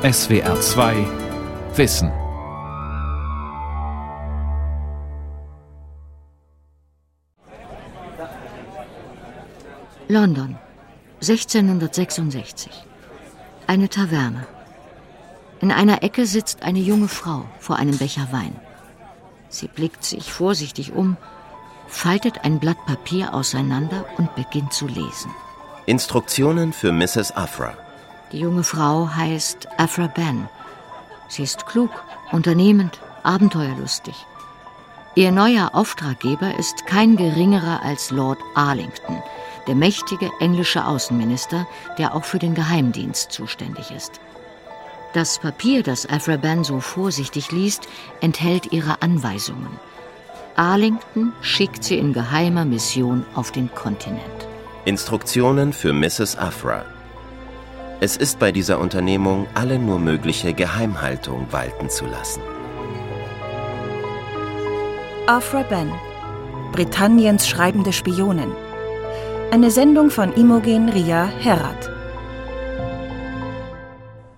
SWR 2 Wissen. London, 1666. Eine Taverne. In einer Ecke sitzt eine junge Frau vor einem Becher Wein. Sie blickt sich vorsichtig um, faltet ein Blatt Papier auseinander und beginnt zu lesen. Instruktionen für Mrs. Afra. Die junge Frau heißt Afra Ben. Sie ist klug, unternehmend, abenteuerlustig. Ihr neuer Auftraggeber ist kein geringerer als Lord Arlington, der mächtige englische Außenminister, der auch für den Geheimdienst zuständig ist. Das Papier, das Afra Ben so vorsichtig liest, enthält ihre Anweisungen. Arlington schickt sie in geheimer Mission auf den Kontinent. Instruktionen für Mrs. Afra. Es ist bei dieser Unternehmung alle nur mögliche Geheimhaltung walten zu lassen. Afra Ben, Britanniens schreibende Spionin. Eine Sendung von Imogen Ria Herat.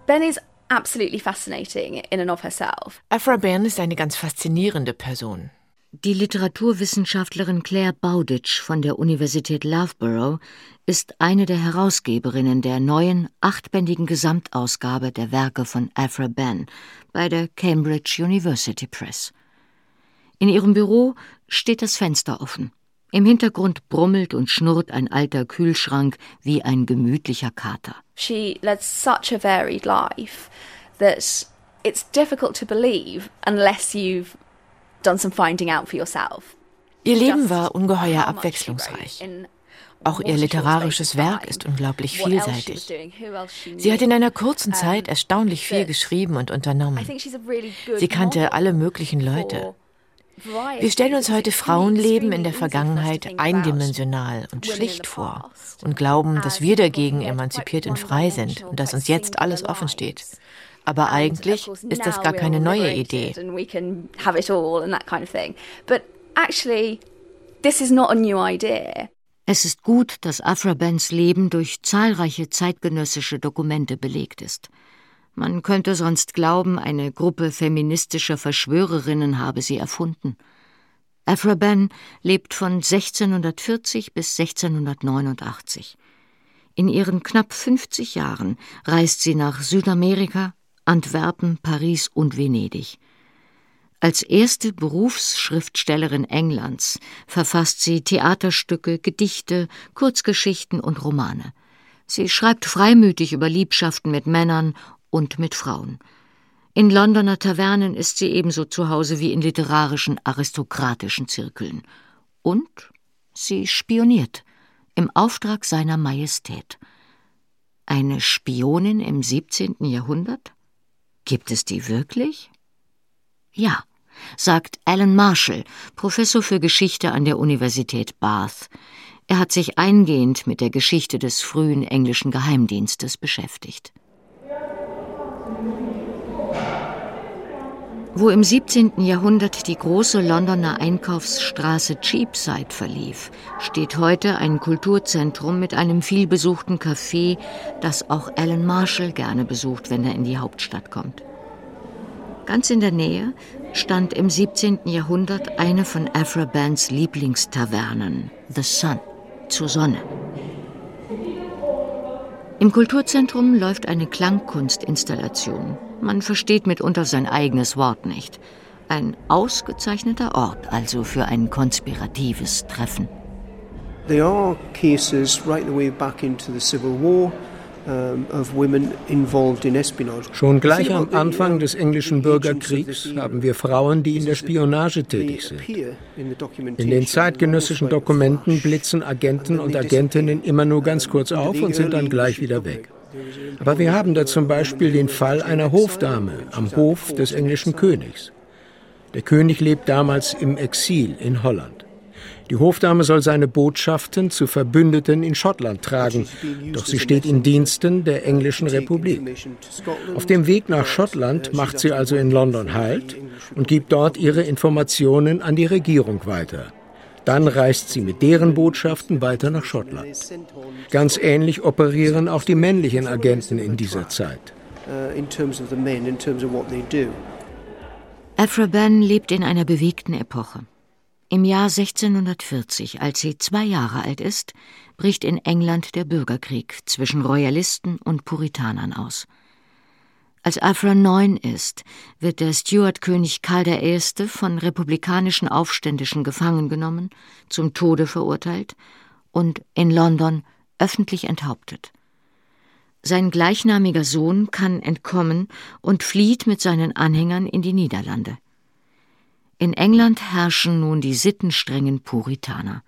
Ben is absolutely fascinating in and of herself. Afra Ben ist eine ganz faszinierende Person. Die Literaturwissenschaftlerin Claire Bowditch von der Universität Loughborough ist eine der Herausgeberinnen der neuen achtbändigen Gesamtausgabe der Werke von Afra Ben bei der Cambridge University Press. In ihrem Büro steht das Fenster offen. Im Hintergrund brummelt und schnurrt ein alter Kühlschrank wie ein gemütlicher Kater. She led such a varied life that it's difficult to believe unless you've done some finding out for yourself. Ihr Leben war ungeheuer abwechslungsreich. Auch ihr literarisches Werk ist unglaublich vielseitig. Sie hat in einer kurzen Zeit erstaunlich viel geschrieben und unternommen. Sie kannte alle möglichen Leute. Wir stellen uns heute Frauenleben in der Vergangenheit eindimensional und schlicht vor und glauben, dass wir dagegen emanzipiert und frei sind und dass uns jetzt alles offen steht. Aber eigentlich ist das gar keine neue Idee. Es ist gut, dass Afra Bens Leben durch zahlreiche zeitgenössische Dokumente belegt ist. Man könnte sonst glauben, eine Gruppe feministischer Verschwörerinnen habe sie erfunden. Afra Ben lebt von 1640 bis 1689. In ihren knapp 50 Jahren reist sie nach Südamerika, Antwerpen, Paris und Venedig. Als erste Berufsschriftstellerin Englands verfasst sie Theaterstücke, Gedichte, Kurzgeschichten und Romane. Sie schreibt freimütig über Liebschaften mit Männern und mit Frauen. In Londoner Tavernen ist sie ebenso zu Hause wie in literarischen aristokratischen Zirkeln. Und sie spioniert im Auftrag seiner Majestät. Eine Spionin im 17. Jahrhundert? Gibt es die wirklich? Ja, sagt Alan Marshall, Professor für Geschichte an der Universität Bath. Er hat sich eingehend mit der Geschichte des frühen englischen Geheimdienstes beschäftigt. Wo im 17. Jahrhundert die große Londoner Einkaufsstraße Cheapside verlief, steht heute ein Kulturzentrum mit einem vielbesuchten Café, das auch Alan Marshall gerne besucht, wenn er in die Hauptstadt kommt. Ganz in der Nähe stand im 17. Jahrhundert eine von Afra Bands Lieblingstavernen, The Sun, zur Sonne. Im Kulturzentrum läuft eine Klangkunstinstallation. Man versteht mitunter sein eigenes Wort nicht. Ein ausgezeichneter Ort also für ein konspiratives Treffen. There are cases right the way back into the Civil War. Schon gleich am Anfang des englischen Bürgerkriegs haben wir Frauen, die in der Spionage tätig sind. In den zeitgenössischen Dokumenten blitzen Agenten und Agentinnen immer nur ganz kurz auf und sind dann gleich wieder weg. Aber wir haben da zum Beispiel den Fall einer Hofdame am Hof des englischen Königs. Der König lebt damals im Exil in Holland. Die Hofdame soll seine Botschaften zu Verbündeten in Schottland tragen, doch sie steht in Diensten der englischen Republik. Auf dem Weg nach Schottland macht sie also in London Halt und gibt dort ihre Informationen an die Regierung weiter. Dann reist sie mit deren Botschaften weiter nach Schottland. Ganz ähnlich operieren auch die männlichen Agenten in dieser Zeit. uh, in terms of the men, in terms of what they do. Afra Ben lebt in einer bewegten Epoche. Im Jahr 1640, als sie zwei Jahre alt ist, bricht in England der Bürgerkrieg zwischen Royalisten und Puritanern aus. Als Afra neun ist, wird der Stuart-König Karl I. von republikanischen Aufständischen gefangen genommen, zum Tode verurteilt und in London öffentlich enthauptet. Sein gleichnamiger Sohn kann entkommen und flieht mit seinen Anhängern in die Niederlande. In England herrschen nun die sittenstrengen Puritaner.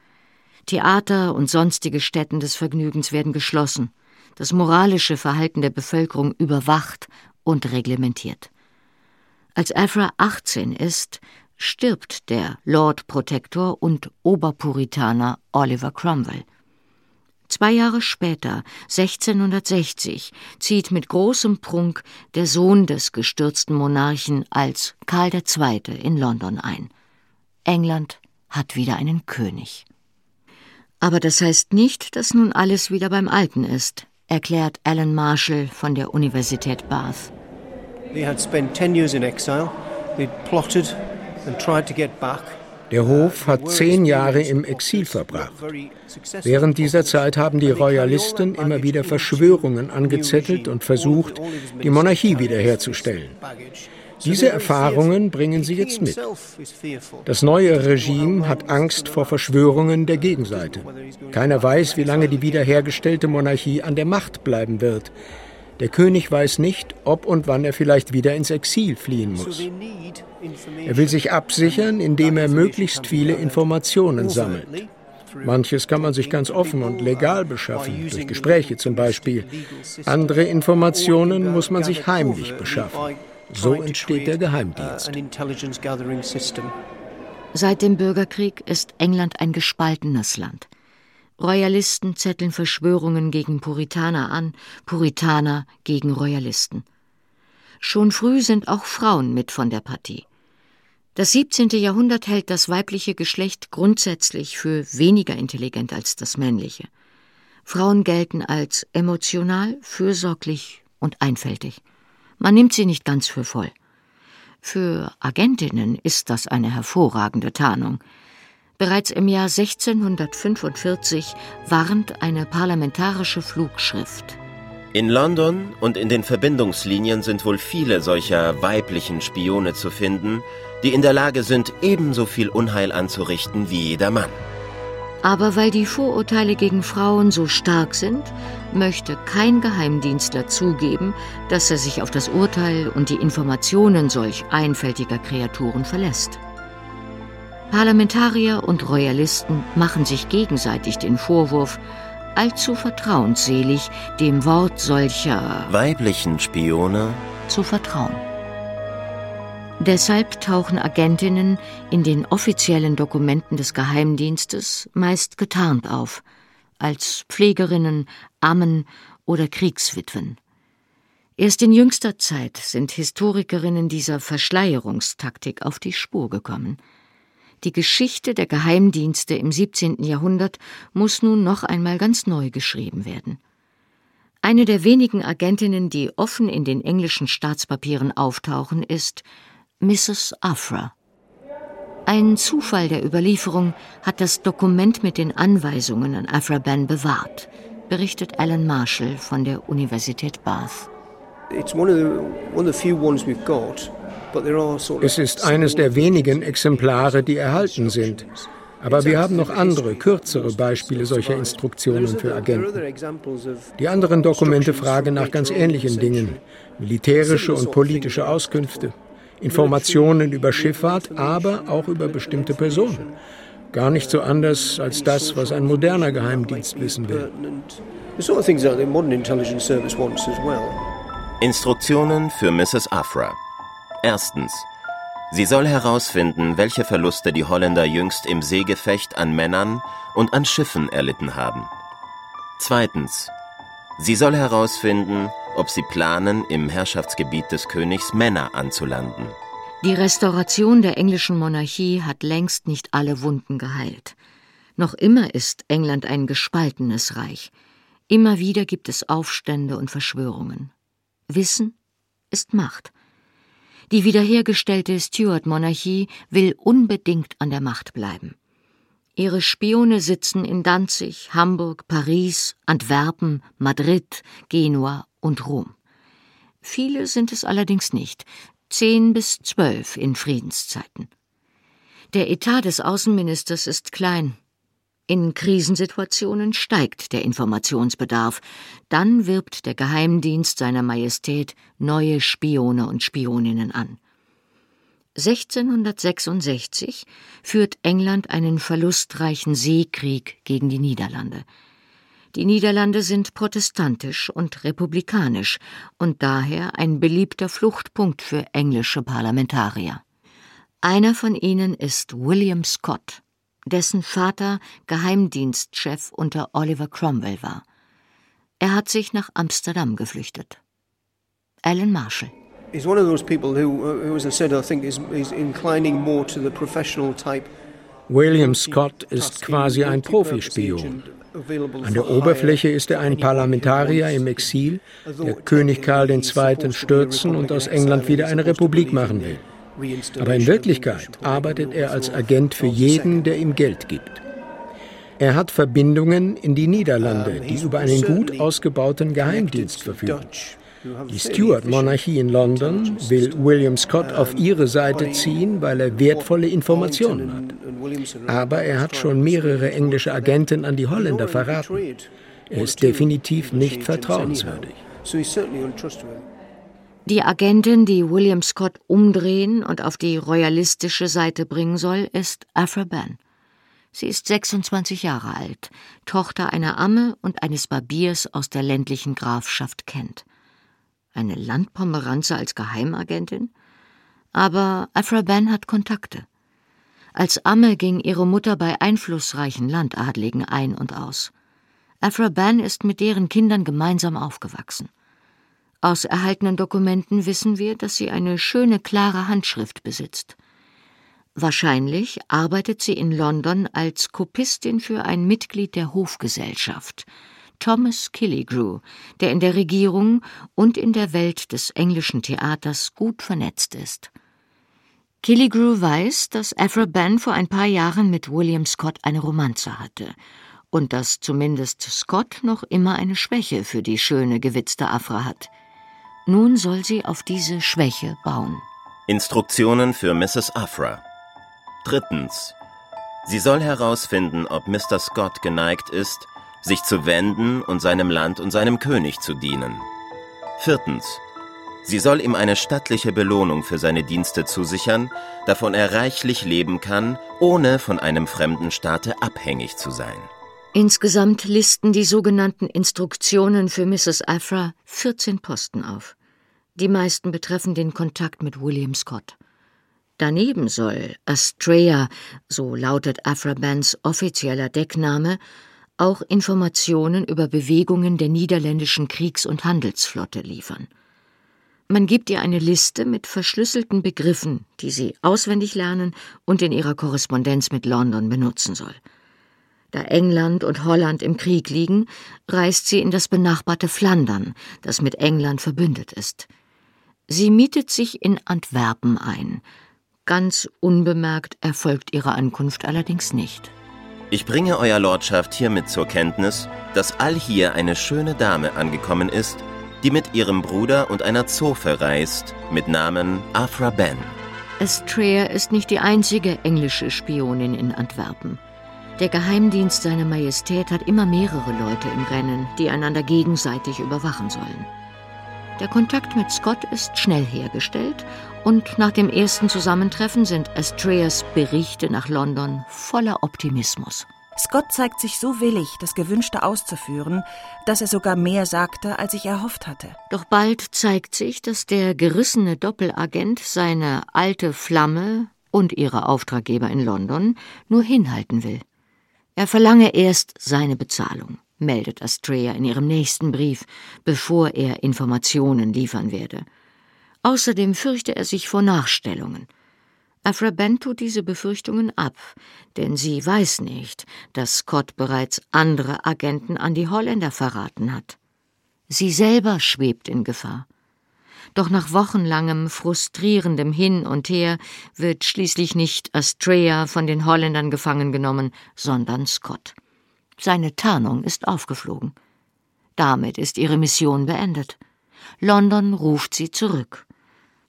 Theater und sonstige Stätten des Vergnügens werden geschlossen, das moralische Verhalten der Bevölkerung überwacht und reglementiert. Als Afra 18 ist, stirbt der Lord Protector und Oberpuritaner Oliver Cromwell. Zwei Jahre später, 1660, zieht mit großem Prunk der Sohn des gestürzten Monarchen als Karl II. in London ein. England hat wieder einen König. Aber das heißt nicht, dass nun alles wieder beim Alten ist, erklärt Alan Marshall von der Universität Bath. They had spent 10 years in exile. They'd plotted and tried to get back. Der Hof hat zehn Jahre im Exil verbracht. Während dieser Zeit haben die Royalisten immer wieder Verschwörungen angezettelt und versucht, die Monarchie wiederherzustellen. Diese Erfahrungen bringen sie jetzt mit. Das neue Regime hat Angst vor Verschwörungen der Gegenseite. Keiner weiß, wie lange die wiederhergestellte Monarchie an der Macht bleiben wird. Der König weiß nicht, ob und wann er vielleicht wieder ins Exil fliehen muss. Er will sich absichern, indem er möglichst viele Informationen sammelt. Manches kann man sich ganz offen und legal beschaffen, durch Gespräche zum Beispiel. Andere Informationen muss man sich heimlich beschaffen. So entsteht der Geheimdienst. Seit dem Bürgerkrieg ist England ein gespaltenes Land. Royalisten zetteln Verschwörungen gegen Puritaner an, Puritaner gegen Royalisten. Schon früh sind auch Frauen mit von der Partie. Das 17. Jahrhundert hält das weibliche Geschlecht grundsätzlich für weniger intelligent als das männliche. Frauen gelten als emotional, fürsorglich und einfältig. Man nimmt sie nicht ganz für voll. Für Agentinnen ist das eine hervorragende Tarnung. Bereits im Jahr 1645 warnt eine parlamentarische Flugschrift. In London und in den Verbindungslinien sind wohl viele solcher weiblichen Spione zu finden, die in der Lage sind, ebenso viel Unheil anzurichten wie jeder Mann. Aber weil die Vorurteile gegen Frauen so stark sind, möchte kein Geheimdienstler zugeben, dass er sich auf das Urteil und die Informationen solch einfältiger Kreaturen verlässt. Parlamentarier und Royalisten machen sich gegenseitig den Vorwurf, allzu vertrauensselig dem Wort solcher weiblichen Spione zu vertrauen. Deshalb tauchen Agentinnen in den offiziellen Dokumenten des Geheimdienstes meist getarnt auf, als Pflegerinnen, Ammen oder Kriegswitwen. Erst in jüngster Zeit sind Historikerinnen dieser Verschleierungstaktik auf die Spur gekommen – die Geschichte der Geheimdienste im 17. Jahrhundert muss nun noch einmal ganz neu geschrieben werden. Eine der wenigen Agentinnen, die offen in den englischen Staatspapieren auftauchen, ist Mrs. Afra. Ein Zufall der Überlieferung hat das Dokument mit den Anweisungen an Afra Ben bewahrt, berichtet Alan Marshall von der Universität Bath. It's one of the, one of the few ones we've got es ist eines der wenigen Exemplare, die erhalten sind. Aber wir haben noch andere, kürzere Beispiele solcher Instruktionen für Agenten. Die anderen Dokumente fragen nach ganz ähnlichen Dingen. Militärische und politische Auskünfte, Informationen über Schifffahrt, aber auch über bestimmte Personen. Gar nicht so anders als das, was ein moderner Geheimdienst wissen will. Instruktionen für Mrs. Afra. Erstens. Sie soll herausfinden, welche Verluste die Holländer jüngst im Seegefecht an Männern und an Schiffen erlitten haben. Zweitens. Sie soll herausfinden, ob sie planen, im Herrschaftsgebiet des Königs Männer anzulanden. Die Restauration der englischen Monarchie hat längst nicht alle Wunden geheilt. Noch immer ist England ein gespaltenes Reich. Immer wieder gibt es Aufstände und Verschwörungen. Wissen ist Macht. Die wiederhergestellte Stuart-Monarchie will unbedingt an der Macht bleiben. Ihre Spione sitzen in Danzig, Hamburg, Paris, Antwerpen, Madrid, Genua und Rom. Viele sind es allerdings nicht, zehn bis zwölf in Friedenszeiten. Der Etat des Außenministers ist klein. In Krisensituationen steigt der Informationsbedarf. Dann wirbt der Geheimdienst seiner Majestät neue Spione und Spioninnen an. 1666 führt England einen verlustreichen Seekrieg gegen die Niederlande. Die Niederlande sind protestantisch und republikanisch und daher ein beliebter Fluchtpunkt für englische Parlamentarier. Einer von ihnen ist William Scott, dessen Vater Geheimdienstchef unter Oliver Cromwell war. Er hat sich nach Amsterdam geflüchtet. Alan Marshall He's one of those people who, uh, who as I said, I think is, is inclining more to the professional type. William Scott ist quasi ein Profispion. An der Oberfläche ist er ein Parlamentarier im Exil, der König Karl II. stürzen und aus England wieder eine Republik machen will. Aber in Wirklichkeit arbeitet er als Agent für jeden, der ihm Geld gibt. Er hat Verbindungen in die Niederlande, die über einen gut ausgebauten Geheimdienst verfügen. Die Stuart-Monarchie in London will William Scott auf ihre Seite ziehen, weil er wertvolle Informationen hat. Aber er hat schon mehrere englische Agenten an die Holländer verraten. Er ist definitiv nicht vertrauenswürdig. Die Agentin, die William Scott umdrehen und auf die royalistische Seite bringen soll, ist Afra Ben. Sie ist 26 Jahre alt, Tochter einer Amme und eines Barbiers aus der ländlichen Grafschaft Kent. Eine Landpomeranze als Geheimagentin? Aber Afra Ben hat Kontakte. Als Amme ging ihre Mutter bei einflussreichen Landadligen ein und aus. Afra Ben ist mit deren Kindern gemeinsam aufgewachsen. Aus erhaltenen Dokumenten wissen wir, dass sie eine schöne, klare Handschrift besitzt. Wahrscheinlich arbeitet sie in London als Kopistin für ein Mitglied der Hofgesellschaft, Thomas Killigrew, der in der Regierung und in der Welt des englischen Theaters gut vernetzt ist. Killigrew weiß, dass Aphra Ben vor ein paar Jahren mit William Scott eine Romanze hatte und dass zumindest Scott noch immer eine Schwäche für die schöne, gewitzte Afra hat. Nun soll sie auf diese Schwäche bauen. Instruktionen für Mrs. Afra. Drittens. Sie soll herausfinden, ob Mr. Scott geneigt ist, sich zu wenden und seinem Land und seinem König zu dienen. Viertens. Sie soll ihm eine stattliche Belohnung für seine Dienste zusichern, davon er reichlich leben kann, ohne von einem fremden Staate abhängig zu sein. Insgesamt listen die sogenannten Instruktionen für Mrs. Afra 14 Posten auf. Die meisten betreffen den Kontakt mit William Scott. Daneben soll Astrea, so lautet Afra Bands offizieller Deckname, auch Informationen über Bewegungen der niederländischen Kriegs- und Handelsflotte liefern. Man gibt ihr eine Liste mit verschlüsselten Begriffen, die sie auswendig lernen und in ihrer Korrespondenz mit London benutzen soll. Da England und Holland im Krieg liegen, reist sie in das benachbarte Flandern, das mit England verbündet ist. Sie mietet sich in Antwerpen ein. Ganz unbemerkt erfolgt ihre Ankunft allerdings nicht. Ich bringe Euer Lordschaft hiermit zur Kenntnis, dass allhier eine schöne Dame angekommen ist, die mit ihrem Bruder und einer Zofe reist, mit Namen Afra Ben. Astrea ist nicht die einzige englische Spionin in Antwerpen. Der Geheimdienst seiner Majestät hat immer mehrere Leute im Rennen, die einander gegenseitig überwachen sollen. Der Kontakt mit Scott ist schnell hergestellt und nach dem ersten Zusammentreffen sind Astreas Berichte nach London voller Optimismus. Scott zeigt sich so willig, das Gewünschte auszuführen, dass er sogar mehr sagte, als ich erhofft hatte. Doch bald zeigt sich, dass der gerissene Doppelagent seine alte Flamme und ihre Auftraggeber in London nur hinhalten will. Er verlange erst seine Bezahlung meldet Astrea in ihrem nächsten Brief, bevor er Informationen liefern werde. Außerdem fürchte er sich vor Nachstellungen. Afra Ben tut diese Befürchtungen ab, denn sie weiß nicht, dass Scott bereits andere Agenten an die Holländer verraten hat. Sie selber schwebt in Gefahr. Doch nach wochenlangem frustrierendem Hin und Her wird schließlich nicht Astrea von den Holländern gefangen genommen, sondern Scott. Seine Tarnung ist aufgeflogen. Damit ist ihre Mission beendet. London ruft sie zurück.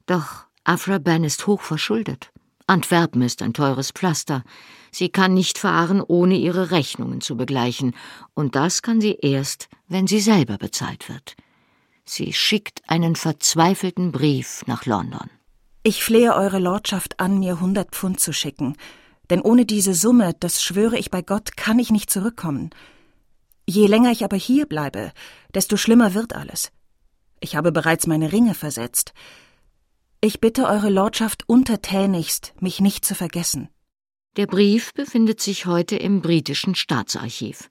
Doch Afra Ben ist hoch verschuldet. Antwerpen ist ein teures Pflaster. Sie kann nicht fahren, ohne ihre Rechnungen zu begleichen, und das kann sie erst, wenn sie selber bezahlt wird. Sie schickt einen verzweifelten Brief nach London. Ich flehe Eure Lordschaft an, mir hundert Pfund zu schicken, denn ohne diese Summe, das schwöre ich bei Gott, kann ich nicht zurückkommen. Je länger ich aber hier bleibe, desto schlimmer wird alles. Ich habe bereits meine Ringe versetzt. Ich bitte Eure Lordschaft untertänigst, mich nicht zu vergessen. Der Brief befindet sich heute im britischen Staatsarchiv.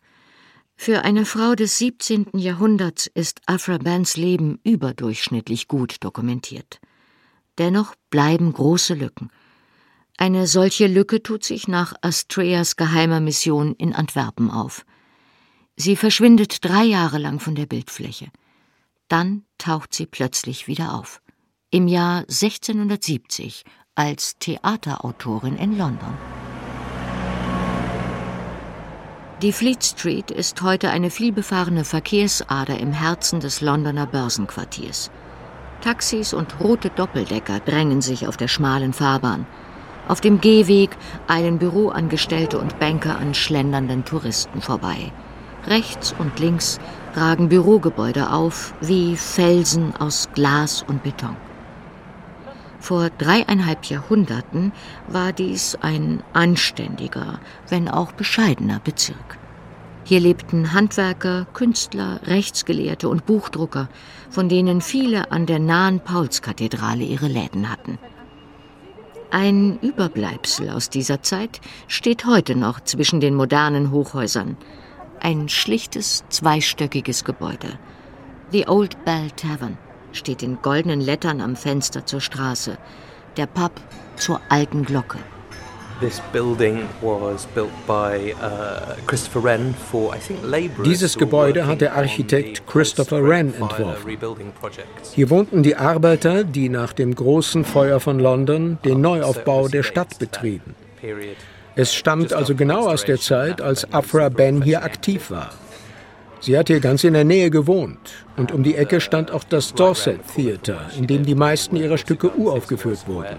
Für eine Frau des 17. Jahrhunderts ist Afra Bans Leben überdurchschnittlich gut dokumentiert. Dennoch bleiben große Lücken. Eine solche Lücke tut sich nach Astreas geheimer Mission in Antwerpen auf. Sie verschwindet drei Jahre lang von der Bildfläche. Dann taucht sie plötzlich wieder auf. Im Jahr 1670 als Theaterautorin in London. Die Fleet Street ist heute eine vielbefahrene Verkehrsader im Herzen des Londoner Börsenquartiers. Taxis und rote Doppeldecker drängen sich auf der schmalen Fahrbahn. Auf dem Gehweg eilen Büroangestellte und Banker an schlendernden Touristen vorbei. Rechts und links ragen Bürogebäude auf wie Felsen aus Glas und Beton. Vor dreieinhalb Jahrhunderten war dies ein anständiger, wenn auch bescheidener Bezirk. Hier lebten Handwerker, Künstler, Rechtsgelehrte und Buchdrucker, von denen viele an der nahen Paulskathedrale ihre Läden hatten. Ein Überbleibsel aus dieser Zeit steht heute noch zwischen den modernen Hochhäusern. Ein schlichtes, zweistöckiges Gebäude. The Old Bell Tavern steht in goldenen Lettern am Fenster zur Straße. Der Pub zur alten Glocke. Dieses Gebäude hat der Architekt Christopher Wren entworfen. Hier wohnten die Arbeiter, die nach dem großen Feuer von London den Neuaufbau der Stadt betrieben. Es stammt also genau aus der Zeit, als Afra Ben hier aktiv war. Sie hat hier ganz in der Nähe gewohnt und um die Ecke stand auch das Dorset Theatre, in dem die meisten ihrer Stücke uraufgeführt wurden.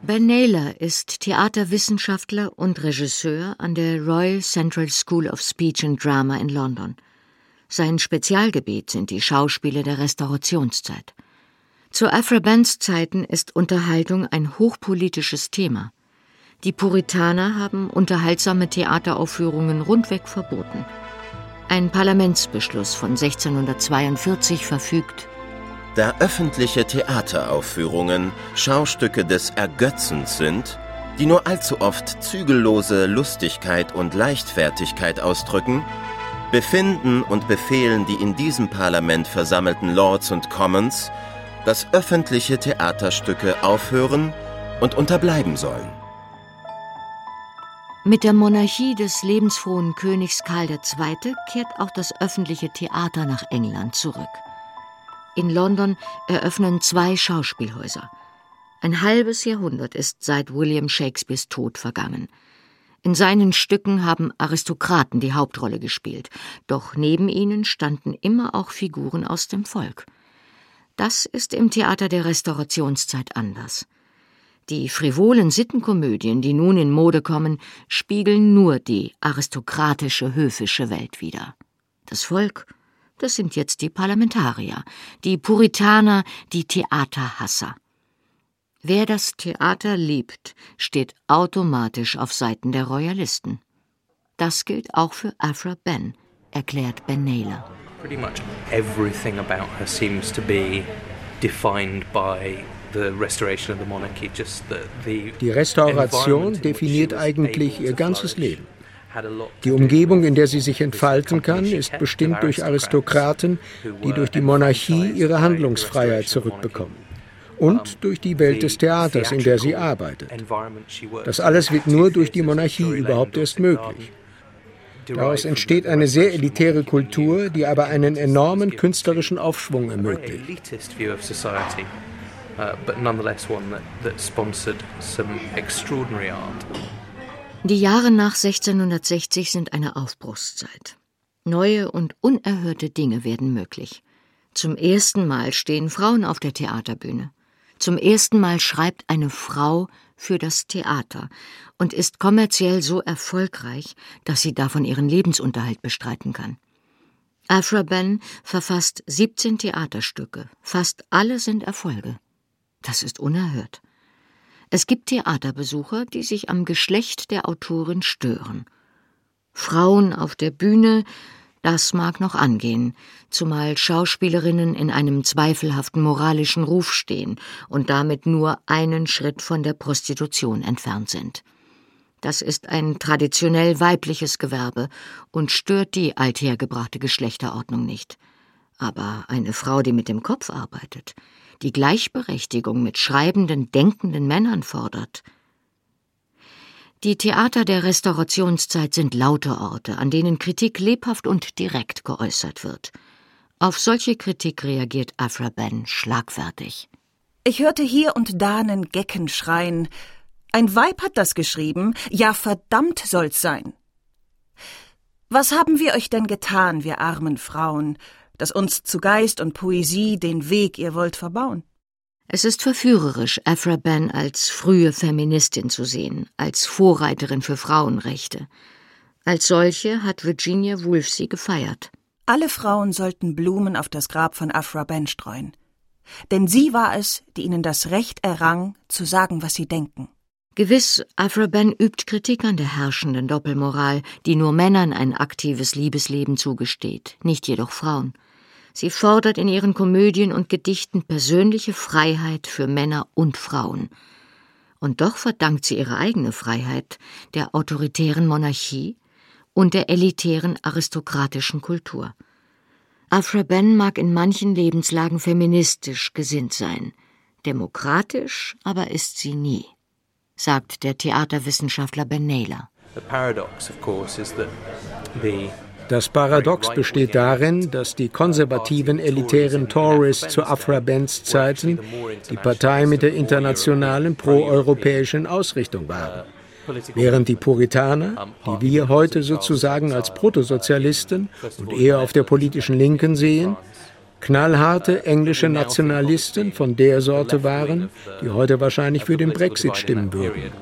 Ben Naylor ist Theaterwissenschaftler und Regisseur an der Royal Central School of Speech and Drama in London. Sein Spezialgebiet sind die Schauspiele der Restaurationszeit. Zu Afra Bands Zeiten ist Unterhaltung ein hochpolitisches Thema. Die Puritaner haben unterhaltsame Theateraufführungen rundweg verboten. Ein Parlamentsbeschluss von 1642 verfügt, da öffentliche Theateraufführungen Schaustücke des Ergötzens sind, die nur allzu oft zügellose Lustigkeit und Leichtfertigkeit ausdrücken, befinden und befehlen die in diesem Parlament versammelten Lords und Commons, dass öffentliche Theaterstücke aufhören und unterbleiben sollen. Mit der Monarchie des lebensfrohen Königs Karl II. kehrt auch das öffentliche Theater nach England zurück. In London eröffnen zwei Schauspielhäuser. Ein halbes Jahrhundert ist seit William Shakespeares Tod vergangen. In seinen Stücken haben Aristokraten die Hauptrolle gespielt, doch neben ihnen standen immer auch Figuren aus dem Volk. Das ist im Theater der Restaurationszeit anders. Die frivolen Sittenkomödien, die nun in Mode kommen, spiegeln nur die aristokratische höfische Welt wider. Das Volk das sind jetzt die Parlamentarier, die Puritaner, die Theaterhasser. Wer das Theater liebt, steht automatisch auf Seiten der Royalisten. Das gilt auch für Afra Ben, erklärt Ben Naylor. Pretty much everything about her seems to be defined by die Restauration definiert eigentlich ihr ganzes Leben. Die Umgebung, in der sie sich entfalten kann, ist bestimmt durch Aristokraten, die durch die Monarchie ihre Handlungsfreiheit zurückbekommen. Und durch die Welt des Theaters, in der sie arbeitet. Das alles wird nur durch die Monarchie überhaupt erst möglich. Daraus entsteht eine sehr elitäre Kultur, die aber einen enormen künstlerischen Aufschwung ermöglicht. Die Jahre nach 1660 sind eine Aufbruchszeit. Neue und unerhörte Dinge werden möglich. Zum ersten Mal stehen Frauen auf der Theaterbühne. Zum ersten Mal schreibt eine Frau für das Theater und ist kommerziell so erfolgreich, dass sie davon ihren Lebensunterhalt bestreiten kann. Afra Ben verfasst 17 Theaterstücke, fast alle sind Erfolge. Das ist unerhört. Es gibt Theaterbesucher, die sich am Geschlecht der Autorin stören. Frauen auf der Bühne das mag noch angehen, zumal Schauspielerinnen in einem zweifelhaften moralischen Ruf stehen und damit nur einen Schritt von der Prostitution entfernt sind. Das ist ein traditionell weibliches Gewerbe und stört die althergebrachte Geschlechterordnung nicht. Aber eine Frau, die mit dem Kopf arbeitet, die Gleichberechtigung mit schreibenden, denkenden Männern fordert, die Theater der Restaurationszeit sind laute Orte, an denen Kritik lebhaft und direkt geäußert wird. Auf solche Kritik reagiert Afra Ben schlagfertig. Ich hörte hier und da einen Gecken schreien. Ein Weib hat das geschrieben, ja verdammt soll's sein. Was haben wir euch denn getan, wir armen Frauen, dass uns zu Geist und Poesie den Weg ihr wollt verbauen? Es ist verführerisch, Afra Ben als frühe Feministin zu sehen, als Vorreiterin für Frauenrechte. Als solche hat Virginia Woolf sie gefeiert. Alle Frauen sollten Blumen auf das Grab von Afra Ben streuen. Denn sie war es, die ihnen das Recht errang, zu sagen, was sie denken. Gewiss, Afra Ben übt Kritik an der herrschenden Doppelmoral, die nur Männern ein aktives Liebesleben zugesteht, nicht jedoch Frauen. Sie fordert in ihren Komödien und Gedichten persönliche Freiheit für Männer und Frauen. Und doch verdankt sie ihre eigene Freiheit der autoritären Monarchie und der elitären aristokratischen Kultur. Afra Ben mag in manchen Lebenslagen feministisch gesinnt sein, demokratisch aber ist sie nie, sagt der Theaterwissenschaftler Ben Naylor. The paradox, of course, is that the das Paradox besteht darin, dass die konservativen elitären Tories zu Afra-Bens Zeiten die Partei mit der internationalen proeuropäischen Ausrichtung waren. Während die Puritaner, die wir heute sozusagen als Protosozialisten und eher auf der politischen Linken sehen, knallharte englische Nationalisten von der Sorte waren, die heute wahrscheinlich für den Brexit stimmen würden.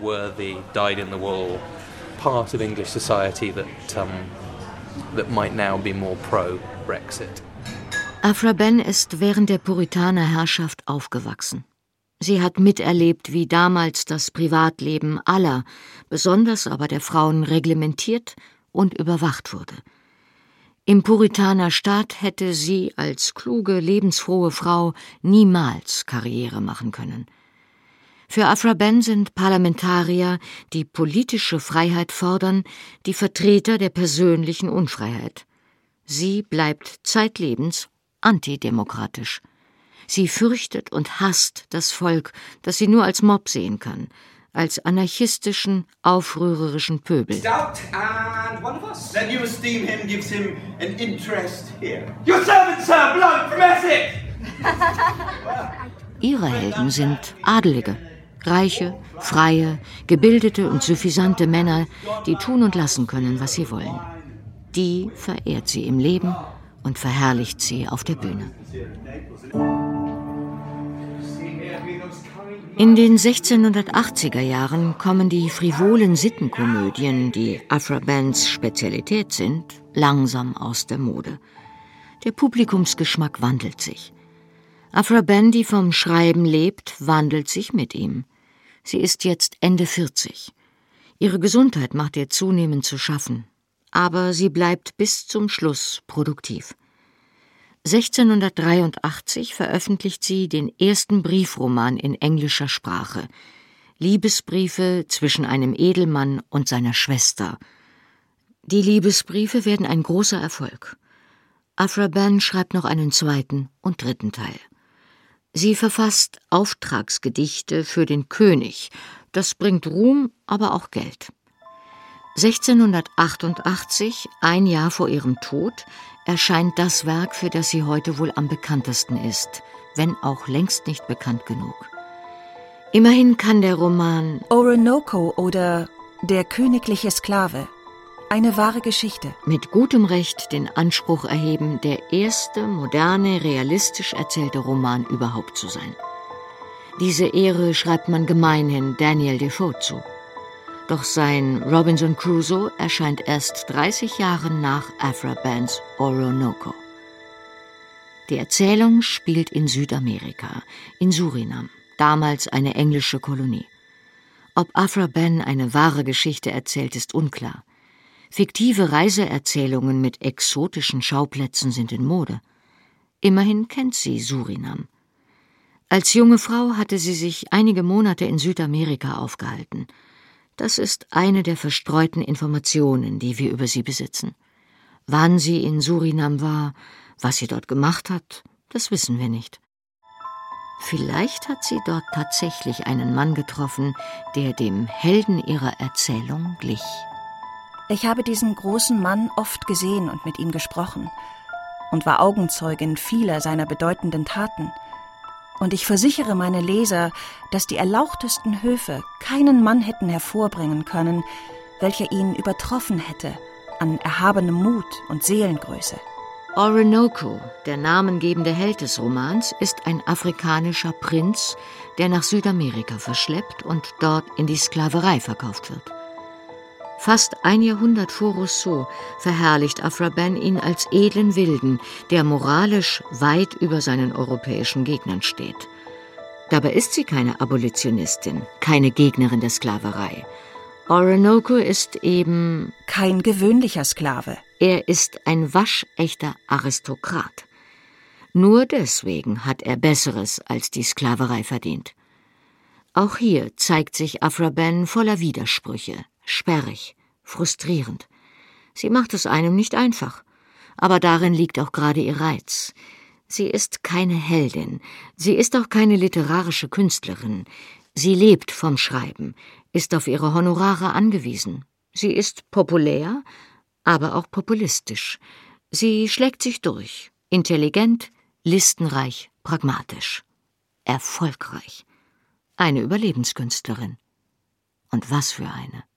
That might now be more pro-Brexit. Afra Ben ist während der Puritanerherrschaft aufgewachsen. Sie hat miterlebt, wie damals das Privatleben aller, besonders aber der Frauen, reglementiert und überwacht wurde. Im Puritanerstaat hätte sie als kluge, lebensfrohe Frau niemals Karriere machen können. Für Afra Ben sind Parlamentarier, die politische Freiheit fordern, die Vertreter der persönlichen Unfreiheit. Sie bleibt zeitlebens antidemokratisch. Sie fürchtet und hasst das Volk, das sie nur als Mob sehen kann, als anarchistischen, aufrührerischen Pöbel. Ihre Helden sind Adelige, Reiche, freie, gebildete und suffisante Männer, die tun und lassen können, was sie wollen. Die verehrt sie im Leben und verherrlicht sie auf der Bühne. In den 1680er Jahren kommen die frivolen Sittenkomödien, die Afra-Bands Spezialität sind, langsam aus der Mode. Der Publikumsgeschmack wandelt sich. Afra Ben, die vom Schreiben lebt, wandelt sich mit ihm. Sie ist jetzt Ende 40. Ihre Gesundheit macht ihr zunehmend zu schaffen, aber sie bleibt bis zum Schluss produktiv. 1683 veröffentlicht sie den ersten Briefroman in englischer Sprache, Liebesbriefe zwischen einem Edelmann und seiner Schwester. Die Liebesbriefe werden ein großer Erfolg. Afra Ben schreibt noch einen zweiten und dritten Teil. Sie verfasst Auftragsgedichte für den König. Das bringt Ruhm, aber auch Geld. 1688, ein Jahr vor ihrem Tod, erscheint das Werk, für das sie heute wohl am bekanntesten ist, wenn auch längst nicht bekannt genug. Immerhin kann der Roman Orinoco oder Der königliche Sklave eine wahre Geschichte mit gutem Recht den Anspruch erheben, der erste moderne, realistisch erzählte Roman überhaupt zu sein. Diese Ehre schreibt man gemeinhin Daniel Defoe zu. Doch sein Robinson Crusoe erscheint erst 30 Jahre nach Afra Bands Orinoco. Die Erzählung spielt in Südamerika, in Surinam, damals eine englische Kolonie. Ob Afra Ben eine wahre Geschichte erzählt, ist unklar. Fiktive Reiseerzählungen mit exotischen Schauplätzen sind in Mode. Immerhin kennt sie Surinam. Als junge Frau hatte sie sich einige Monate in Südamerika aufgehalten. Das ist eine der verstreuten Informationen, die wir über sie besitzen. Wann sie in Surinam war, was sie dort gemacht hat, das wissen wir nicht. Vielleicht hat sie dort tatsächlich einen Mann getroffen, der dem Helden ihrer Erzählung glich. Ich habe diesen großen Mann oft gesehen und mit ihm gesprochen und war Augenzeugin vieler seiner bedeutenden Taten – und ich versichere meine Leser, dass die erlauchtesten Höfe keinen Mann hätten hervorbringen können, welcher ihn übertroffen hätte an erhabenem Mut und Seelengröße. Orinoco, der namengebende Held des Romans, ist ein afrikanischer Prinz, der nach Südamerika verschleppt und dort in die Sklaverei verkauft wird. Fast ein Jahrhundert vor Rousseau verherrlicht Afraben ihn als edlen Wilden, der moralisch weit über seinen europäischen Gegnern steht. Dabei ist sie keine Abolitionistin, keine Gegnerin der Sklaverei. Orinoco ist eben kein gewöhnlicher Sklave. Er ist ein waschechter Aristokrat. Nur deswegen hat er Besseres als die Sklaverei verdient. Auch hier zeigt sich Afraben voller Widersprüche, sperrig, frustrierend. Sie macht es einem nicht einfach, aber darin liegt auch gerade ihr Reiz. Sie ist keine Heldin, sie ist auch keine literarische Künstlerin, sie lebt vom Schreiben, ist auf ihre Honorare angewiesen. Sie ist populär, aber auch populistisch. Sie schlägt sich durch, intelligent, listenreich, pragmatisch, erfolgreich. Eine Überlebenskünstlerin. Und was für eine.